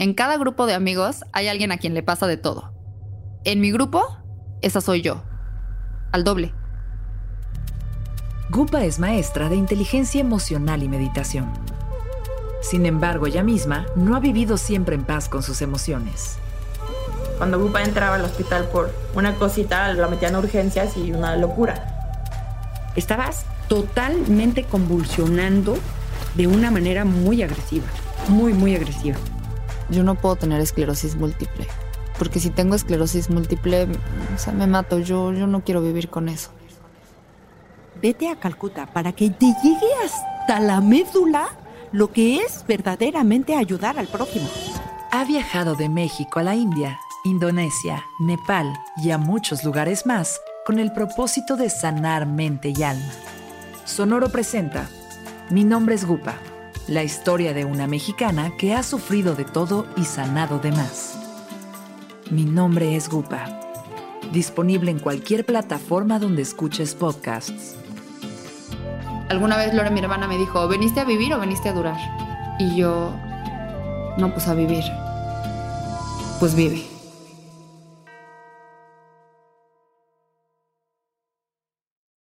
En cada grupo de amigos hay alguien a quien le pasa de todo. En mi grupo, esa soy yo. Al doble. Gupa es maestra de inteligencia emocional y meditación. Sin embargo, ella misma no ha vivido siempre en paz con sus emociones. Cuando Gupa entraba al hospital por una cosita, la metían a urgencias y una locura. Estabas totalmente convulsionando de una manera muy agresiva, muy, muy agresiva. Yo no puedo tener esclerosis múltiple, porque si tengo esclerosis múltiple, o sea, me mato. Yo, yo no quiero vivir con eso. Vete a Calcuta para que te llegue hasta la médula lo que es verdaderamente ayudar al prójimo. Ha viajado de México a la India, Indonesia, Nepal y a muchos lugares más con el propósito de sanar mente y alma. Sonoro presenta Mi nombre es Gupa, la historia de una mexicana que ha sufrido de todo y sanado de más. Mi nombre es Gupa, disponible en cualquier plataforma donde escuches podcasts. Alguna vez Lore, mi hermana, me dijo, ¿veniste a vivir o veniste a durar? Y yo, no, pues a vivir. Pues vive.